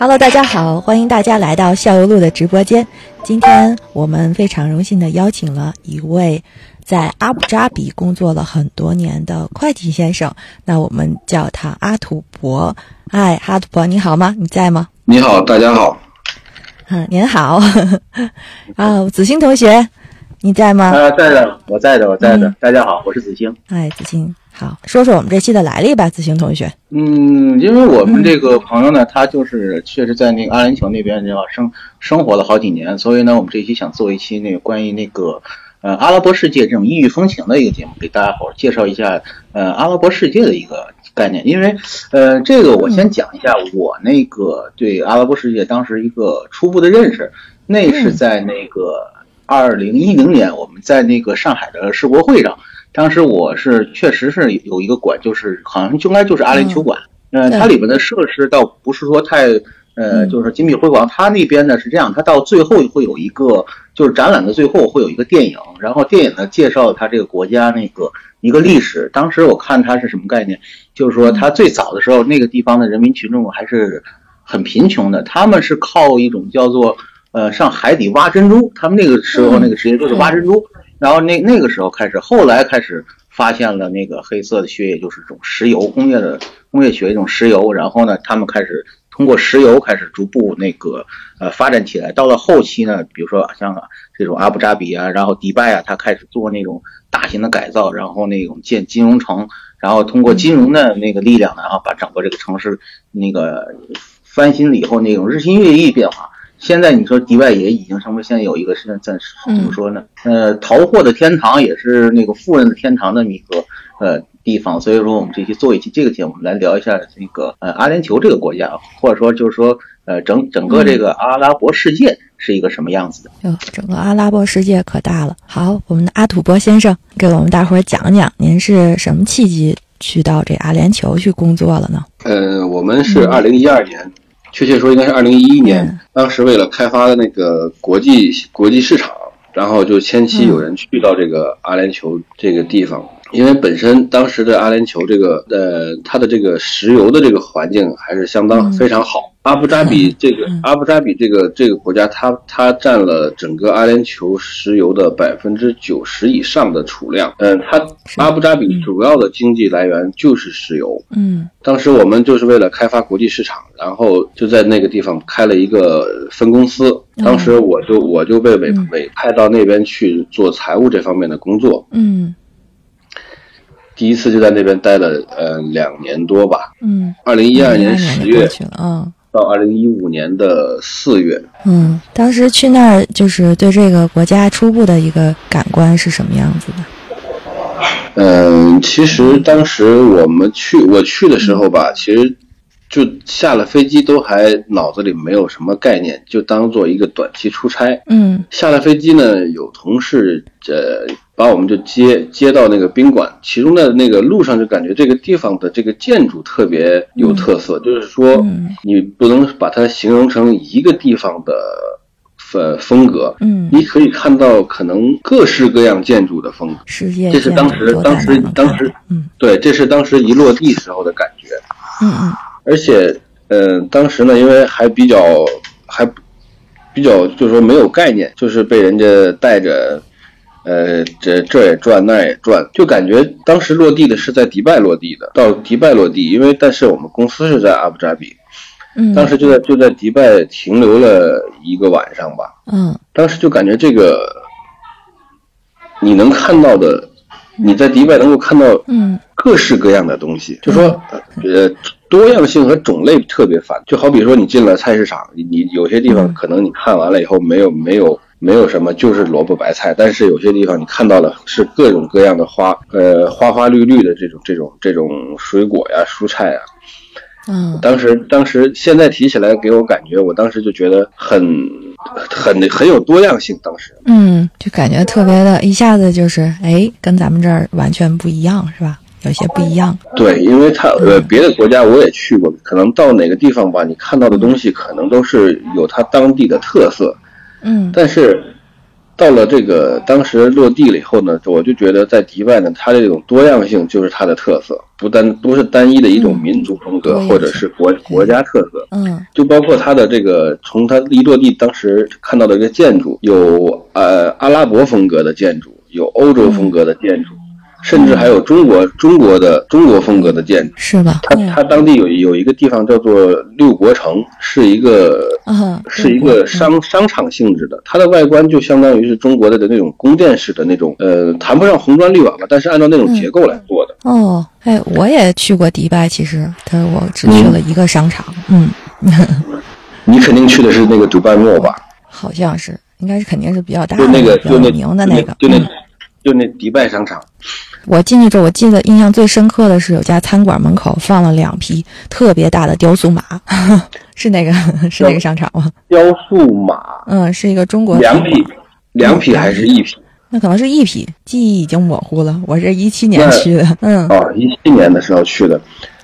Hello，大家好，欢迎大家来到校友路的直播间。今天我们非常荣幸的邀请了一位在阿布扎比工作了很多年的会计先生，那我们叫他阿土伯。嗨，阿土伯，你好吗？你在吗？你好，大家好。嗯，您好。啊，子欣同学，你在吗？啊，在的，我在的，我在的。大家好，我是子星。哎，子星。好，说说我们这期的来历吧，子星同学。嗯，因为我们这个朋友呢，他就是确实在那个阿联酋那边你知道，生生活了好几年，所以呢，我们这期想做一期那个关于那个呃阿拉伯世界这种异域风情的一个节目，给大家伙介绍一下呃阿拉伯世界的一个概念。因为呃这个我先讲一下我那个对阿拉伯世界当时一个初步的认识，那是在那个二零一零年我们在那个上海的世博会上。当时我是确实是有一个馆，就是好像应该就是阿联酋馆，嗯，它里边的设施倒不是说太，呃，就是金碧辉煌。它那边呢是这样，它到最后会有一个，就是展览的最后会有一个电影，然后电影呢介绍它这个国家那个一个历史。当时我看它是什么概念，就是说它最早的时候那个地方的人民群众还是很贫穷的，他们是靠一种叫做呃上海底挖珍珠，他们那个时候那个职业就是挖珍珠。然后那那个时候开始，后来开始发现了那个黑色的血液，就是这种石油工业的工业血液，这种石油。然后呢，他们开始通过石油开始逐步那个呃发展起来。到了后期呢，比如说像这种阿布扎比啊，然后迪拜啊，他开始做那种大型的改造，然后那种建金融城，然后通过金融的那个力量呢，然后把整个这个城市那个翻新了以后，那种日新月异变化。现在你说迪拜也已经成为现在有一个现在怎么说呢？呃，淘货的天堂也是那个富人的天堂的一个呃地方。所以说，我们这期做一期这个节目，来聊一下那个呃阿联酋这个国家，或者说就是说呃整整个这个阿拉伯世界是一个什么样子的？哟，整个阿拉伯世界可大了。好，我们的阿土伯先生给我们大伙儿讲讲，您是什么契机去到这阿联酋去工作了呢？呃，我们是二零一二年。确切说，应该是二零一一年，当时为了开发的那个国际国际市场，然后就前期有人去到这个阿联酋这个地方，因为本身当时的阿联酋这个呃，它的这个石油的这个环境还是相当非常好。阿布扎比这个阿布扎比这个这个国家，它它占了整个阿联酋石油的百分之九十以上的储量。嗯，它阿布扎比主要的经济来源就是石油。嗯，当时我们就是为了开发国际市场，然后就在那个地方开了一个分公司。当时我就我就被委委派到那边去做财务这方面的工作。嗯，第一次就在那边待了呃两年多吧。嗯，二零一二年十月。嗯。到二零一五年的四月，嗯，当时去那儿就是对这个国家初步的一个感官是什么样子的？嗯，其实当时我们去我去的时候吧，其实就下了飞机都还脑子里没有什么概念，就当做一个短期出差。嗯，下了飞机呢，有同事呃。把我们就接接到那个宾馆，其中的那个路上就感觉这个地方的这个建筑特别有特色，就是说你不能把它形容成一个地方的风风格，嗯，你可以看到可能各式各样建筑的风格，这是当时当时当时，嗯，对，这是当时一落地时候的感觉，嗯嗯，而且，嗯，当时呢，因为还比较还比较就是说没有概念，就是被人家带着。呃，这这也转，那也转，就感觉当时落地的是在迪拜落地的，到迪拜落地，因为但是我们公司是在阿布扎比，嗯，当时就在就在迪拜停留了一个晚上吧，嗯，当时就感觉这个你能看到的，你在迪拜能够看到，嗯，各式各样的东西，就说呃多样性和种类特别繁，就好比说你进了菜市场，你有些地方可能你看完了以后没有没有。没有什么，就是萝卜白菜。但是有些地方你看到了是各种各样的花，呃，花花绿绿的这种这种这种水果呀、蔬菜呀。嗯当时当时现在提起来给我感觉，我当时就觉得很很很有多样性。当时嗯，就感觉特别的，一下子就是哎，跟咱们这儿完全不一样，是吧？有些不一样。对，因为它呃别的国家我也去过，可能到哪个地方吧，你看到的东西可能都是有它当地的特色，嗯。但是到了这个当时落地了以后呢，我就觉得在迪拜呢，它这种多样性就是它的特色，不单不是单一的一种民族风格、或者是国国家特色，嗯。就包括它的这个从它一落地当时看到的这个建筑，有呃阿拉伯风格的建筑，有欧洲风格的建筑，甚至还有中国中国的中国风格的建筑。是吧？它它当地有有一个地方叫做六国城，是一个嗯，是一个商商场性质的，它的外观就相当于是中国的那种宫殿式的那种，呃，谈不上红砖绿瓦吧，但是按照那种结构来做的。哦，哎，我也去过迪拜，其实，但是我只去了一个商场。嗯，你肯定去的是那个迪拜莫吧？好像是，应该是肯定是比较大的、就那个就那名的那个。就那嗯就那迪拜商场。我进去之后，我记得印象最深刻的是有家餐馆门口放了两匹特别大的雕塑马，是那个是那个商场吗？雕塑马嗯，是一个中国两匹，两匹还是一匹？那可能是一匹，记忆已经模糊了。我是一七年去的，嗯，哦，一七年的时候去的。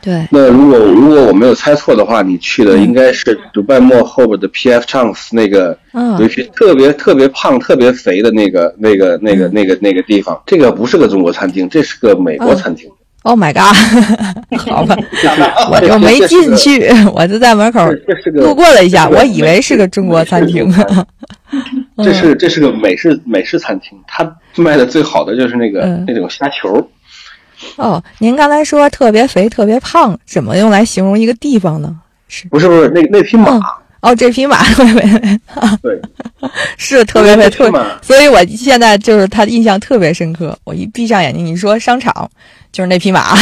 对，那如果如果我没有猜错的话，你去的嗯应该是迪拜莫后边的 PF Chance 那个嗯有一匹特别特别胖、特别肥的那个、那个、那个、那个、那个地方。这个不是个中国餐厅，这是个美国餐厅。Oh my god！好吧，我就没进去，我就在门口路过了一下，我以为是个中国餐厅。这是这是个美式美式餐厅，它卖的最好的就是那个、嗯那种虾球。哦，您刚才说特别肥、特别胖，怎么用来形容一个地方呢？是。不是不是，那那匹马，嗯哦，这匹马，对。是特别肥，特所以我现在就是他的印象特别深刻。我一闭上眼睛，你说商场就是那匹马，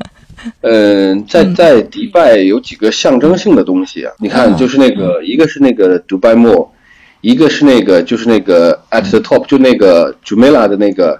嗯，在在迪拜有几个象征性的东西啊，你看，嗯。就是那个一个是那个 Dubai Mall，一个是那个就是那个 at the top，就那个 Jumeirah 的那个，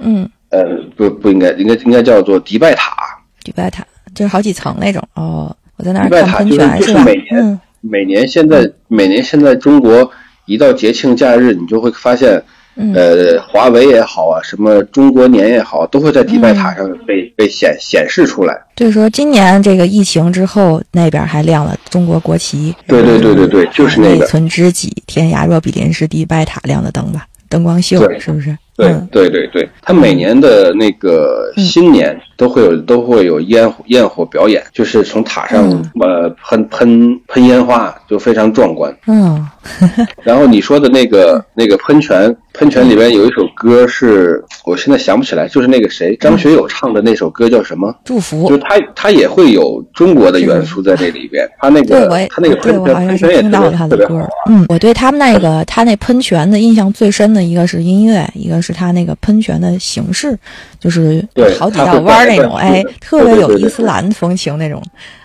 嗯，呃，不不应该，应该应该叫做迪拜塔。迪拜塔就是好几层那种。哦，我在那儿看喷泉就是就是吧？每年、嗯每年现在每年现在中国一到节庆假日，你就会发现，嗯呃，华为也好啊，什么中国年也好，都会在迪拜塔上被、被显显示出来。就是说今年这个疫情之后，那边还亮了中国国旗。对对对对对就是那个内存知己，天涯若比邻是迪拜塔亮的灯吧？灯光秀是不是？对嗯。对对对，他每年的那个新年都会有都会有烟火焰火表演，就是从塔上嗯呃喷喷喷烟花，就非常壮观。嗯 然后你说的那个那个喷泉，喷泉里边有一首歌是，我现在想不起来，就是那个谁张学友唱的那首歌叫什么？祝福就是他他也会有中国的元素在这里边，他那，个他那个对喷泉喷泉也特听到他别特别好的歌。嗯，我对他们那个他那喷泉的印象最深的一个是音乐，一个是他那个喷泉的形式，就是对好几道弯儿那种，哎，特别有伊斯兰风情那种。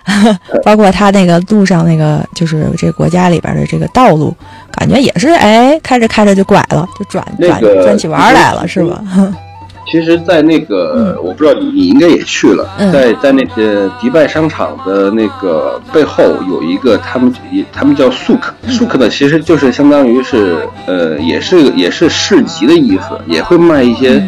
包括他那个路上那个，就是这国家里边的这个道路，感觉也是哎，开着开着就拐了，就转转转起弯儿来了，是吧？其实，在那个、我不知道你你应该也去了，嗯在在那个迪拜商场的那个背后有一个他们也他们叫 souk，souk 嗯呢其实就是相当于是呃也是也是市集的意思，也会卖一些。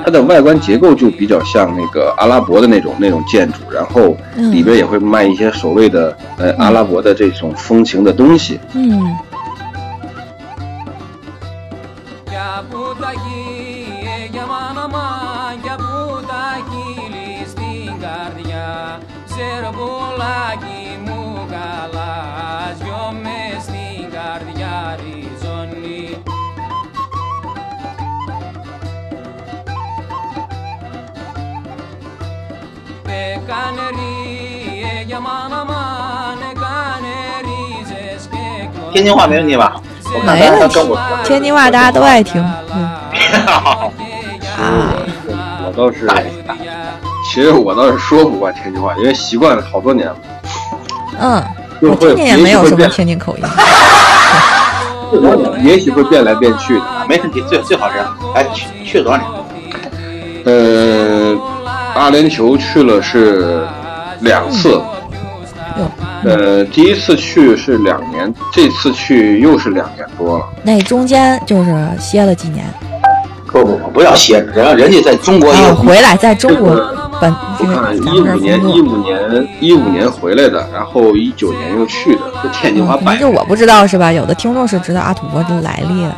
嗯它的外观结构就比较像那个阿拉伯的那种那种建筑，然后嗯里边也会卖一些所谓的呃阿拉伯的这种风情的东西。嗯天津话没问题吧？我看没问题他他跟我说，天津话大家都爱听。嗯啊，我倒是，其实我倒是说不惯天津话，因为习惯了好多年了。嗯，就会我听见也没有什么天津口音。也许会变来变去的。没问题，最最好是哎去去了多少年？呃，阿联酋去了是两次，哟，呃，第一次去是两年，这次去又是两年多了。那中间就是歇了几年，不不不，不要歇着，人人家在中国也回来在中国本我看一五年。一五年一五年回来的，然后一九年又去的，就天津话嗯，可摆能就我不知道是吧？有的听众是知道阿土伯的来历的。